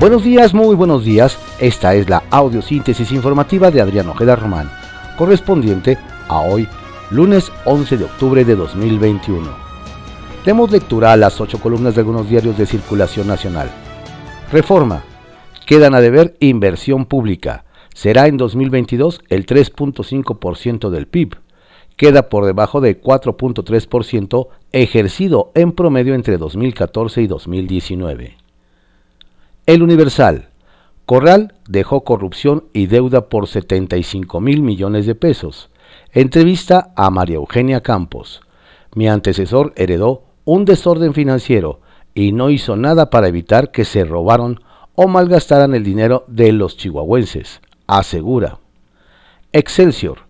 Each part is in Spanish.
Buenos días, muy buenos días. Esta es la audiosíntesis informativa de Adrián Ojeda Román, correspondiente a hoy, lunes 11 de octubre de 2021. Demos lectura a las ocho columnas de algunos diarios de circulación nacional. Reforma. Quedan a deber inversión pública. Será en 2022 el 3.5% del PIB. Queda por debajo de 4.3% ejercido en promedio entre 2014 y 2019. El Universal. Corral dejó corrupción y deuda por 75 mil millones de pesos. Entrevista a María Eugenia Campos. Mi antecesor heredó un desorden financiero y no hizo nada para evitar que se robaron o malgastaran el dinero de los chihuahuenses, asegura. Excelsior.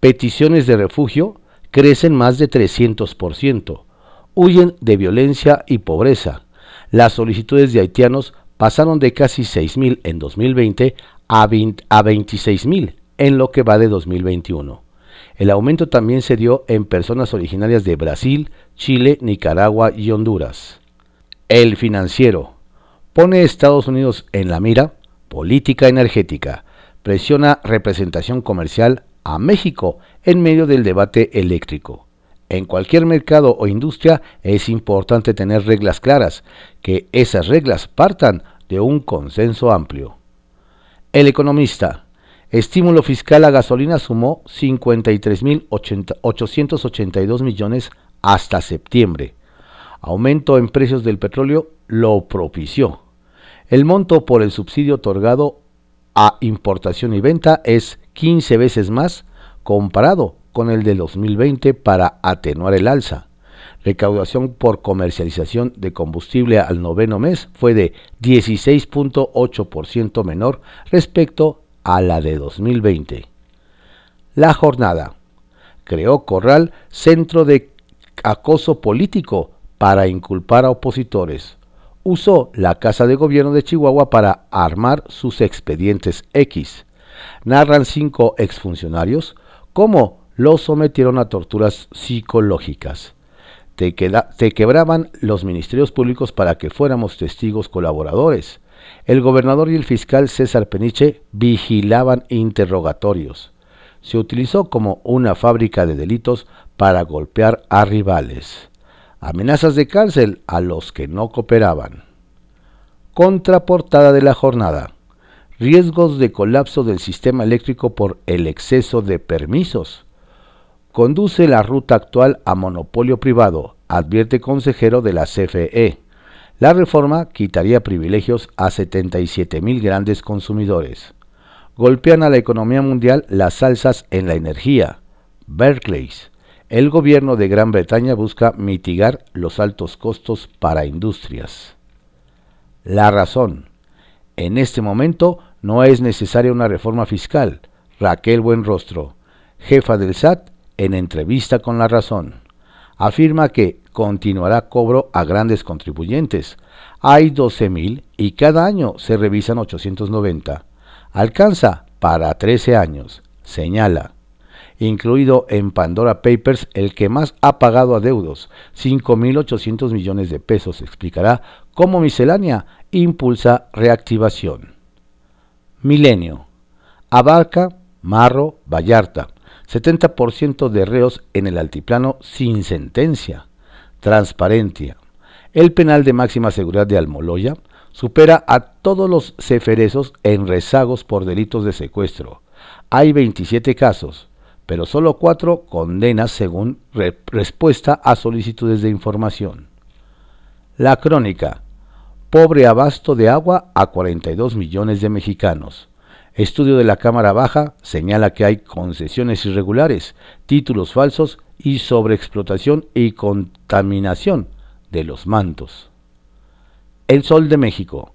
Peticiones de refugio crecen más de 300%. Huyen de violencia y pobreza. Las solicitudes de haitianos pasaron de casi 6.000 en 2020 a, 20, a 26.000 en lo que va de 2021. El aumento también se dio en personas originarias de Brasil, Chile, Nicaragua y Honduras. El financiero pone Estados Unidos en la mira, política energética, presiona representación comercial a México en medio del debate eléctrico. En cualquier mercado o industria es importante tener reglas claras, que esas reglas partan de un consenso amplio. El economista, estímulo fiscal a gasolina sumó 53.882 millones hasta septiembre. Aumento en precios del petróleo lo propició. El monto por el subsidio otorgado a importación y venta es 15 veces más comparado con el de 2020 para atenuar el alza. Recaudación por comercialización de combustible al noveno mes fue de 16.8% menor respecto a la de 2020. La jornada. Creó Corral centro de acoso político para inculpar a opositores. Usó la Casa de Gobierno de Chihuahua para armar sus expedientes X. Narran cinco exfuncionarios cómo los sometieron a torturas psicológicas. Te, quebraban los ministerios públicos para que fuéramos testigos colaboradores. El gobernador y el fiscal César Peniche vigilaban interrogatorios. Se utilizó como una fábrica de delitos para golpear a rivales. Amenazas de cárcel a los que no cooperaban. Contraportada de la jornada. Riesgos de colapso del sistema eléctrico por el exceso de permisos conduce la ruta actual a monopolio privado, advierte consejero de la CFE. La reforma quitaría privilegios a 77 mil grandes consumidores. Golpean a la economía mundial las alzas en la energía. Berkeley. El gobierno de Gran Bretaña busca mitigar los altos costos para industrias. La razón. En este momento no es necesaria una reforma fiscal. Raquel Buenrostro, jefa del SAT, en entrevista con La Razón, afirma que continuará cobro a grandes contribuyentes. Hay 12.000 y cada año se revisan 890. Alcanza para 13 años, señala. Incluido en Pandora Papers el que más ha pagado a deudos, 5.800 millones de pesos, explicará cómo miscelánea impulsa reactivación. Milenio. Abarca, Marro, Vallarta 70% de reos en el altiplano sin sentencia. Transparencia. El penal de máxima seguridad de Almoloya supera a todos los ceferezos en rezagos por delitos de secuestro. Hay 27 casos, pero solo 4 condenas según respuesta a solicitudes de información. La crónica. Pobre abasto de agua a 42 millones de mexicanos. Estudio de la Cámara Baja señala que hay concesiones irregulares, títulos falsos y sobreexplotación y contaminación de los mantos. El Sol de México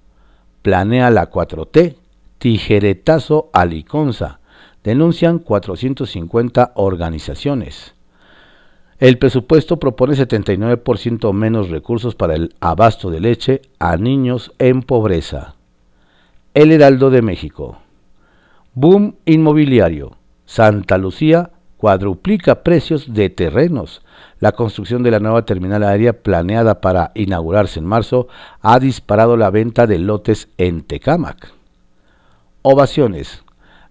planea la 4T, tijeretazo a Liconza, denuncian 450 organizaciones. El presupuesto propone 79% menos recursos para el abasto de leche a niños en pobreza. El Heraldo de México Boom inmobiliario. Santa Lucía cuadruplica precios de terrenos. La construcción de la nueva terminal aérea planeada para inaugurarse en marzo ha disparado la venta de lotes en Tecámac. Ovaciones.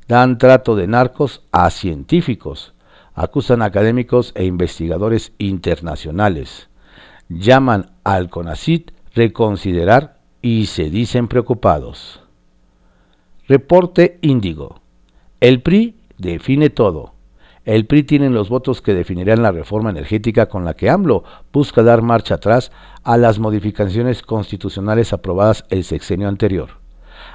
Dan trato de narcos a científicos. Acusan académicos e investigadores internacionales. Llaman al CONACIT reconsiderar y se dicen preocupados. Reporte Índigo. El PRI define todo. El PRI tiene los votos que definirán la reforma energética con la que AMLO busca dar marcha atrás a las modificaciones constitucionales aprobadas el sexenio anterior.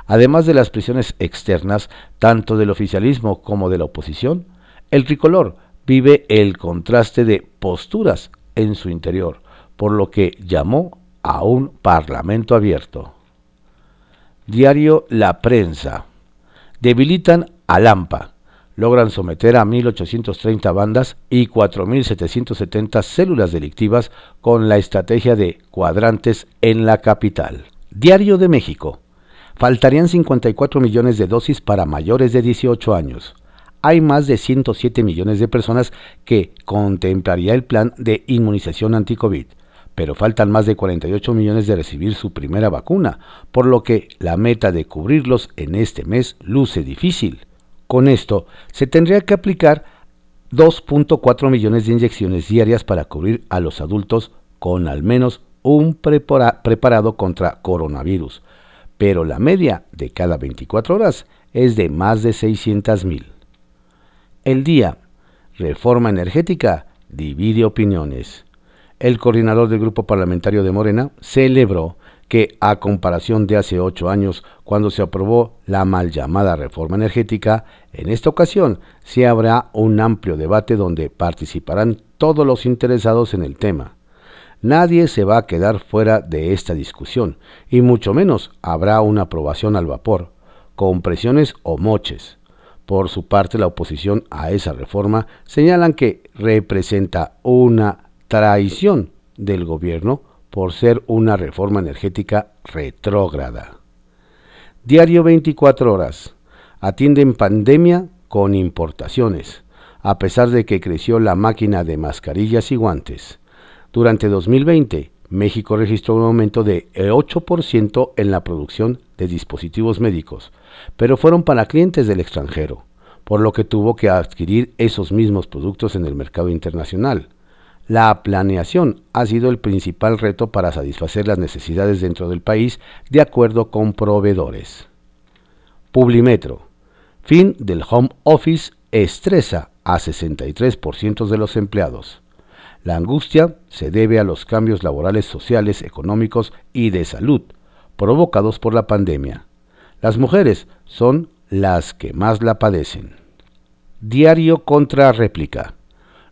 Además de las prisiones externas, tanto del oficialismo como de la oposición, el tricolor vive el contraste de posturas en su interior, por lo que llamó a un parlamento abierto. Diario La Prensa. Debilitan a Lampa. Logran someter a 1.830 bandas y 4.770 células delictivas con la estrategia de cuadrantes en la capital. Diario de México. Faltarían 54 millones de dosis para mayores de 18 años. Hay más de 107 millones de personas que contemplaría el plan de inmunización anti-COVID pero faltan más de 48 millones de recibir su primera vacuna, por lo que la meta de cubrirlos en este mes luce difícil. Con esto, se tendría que aplicar 2.4 millones de inyecciones diarias para cubrir a los adultos con al menos un preparado contra coronavirus, pero la media de cada 24 horas es de más de 600 mil. El día, reforma energética, divide opiniones el coordinador del grupo parlamentario de Morena celebró que, a comparación de hace ocho años, cuando se aprobó la mal llamada reforma energética, en esta ocasión se habrá un amplio debate donde participarán todos los interesados en el tema. Nadie se va a quedar fuera de esta discusión, y mucho menos habrá una aprobación al vapor, con presiones o moches. Por su parte, la oposición a esa reforma señalan que representa una traición del gobierno por ser una reforma energética retrógrada. Diario 24 horas. Atienden pandemia con importaciones, a pesar de que creció la máquina de mascarillas y guantes. Durante 2020, México registró un aumento de 8% en la producción de dispositivos médicos, pero fueron para clientes del extranjero, por lo que tuvo que adquirir esos mismos productos en el mercado internacional. La planeación ha sido el principal reto para satisfacer las necesidades dentro del país de acuerdo con proveedores. Publimetro. Fin del home office estresa a 63% de los empleados. La angustia se debe a los cambios laborales, sociales, económicos y de salud provocados por la pandemia. Las mujeres son las que más la padecen. Diario contra réplica.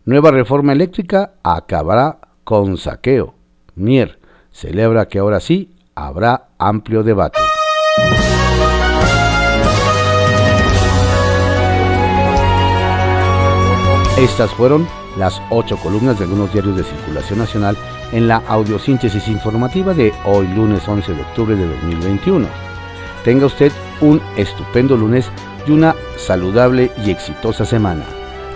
Nueva reforma eléctrica acabará con saqueo. Mier celebra que ahora sí habrá amplio debate. Estas fueron las ocho columnas de algunos diarios de circulación nacional en la audiosíntesis informativa de hoy lunes 11 de octubre de 2021. Tenga usted un estupendo lunes y una saludable y exitosa semana.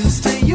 happens to you.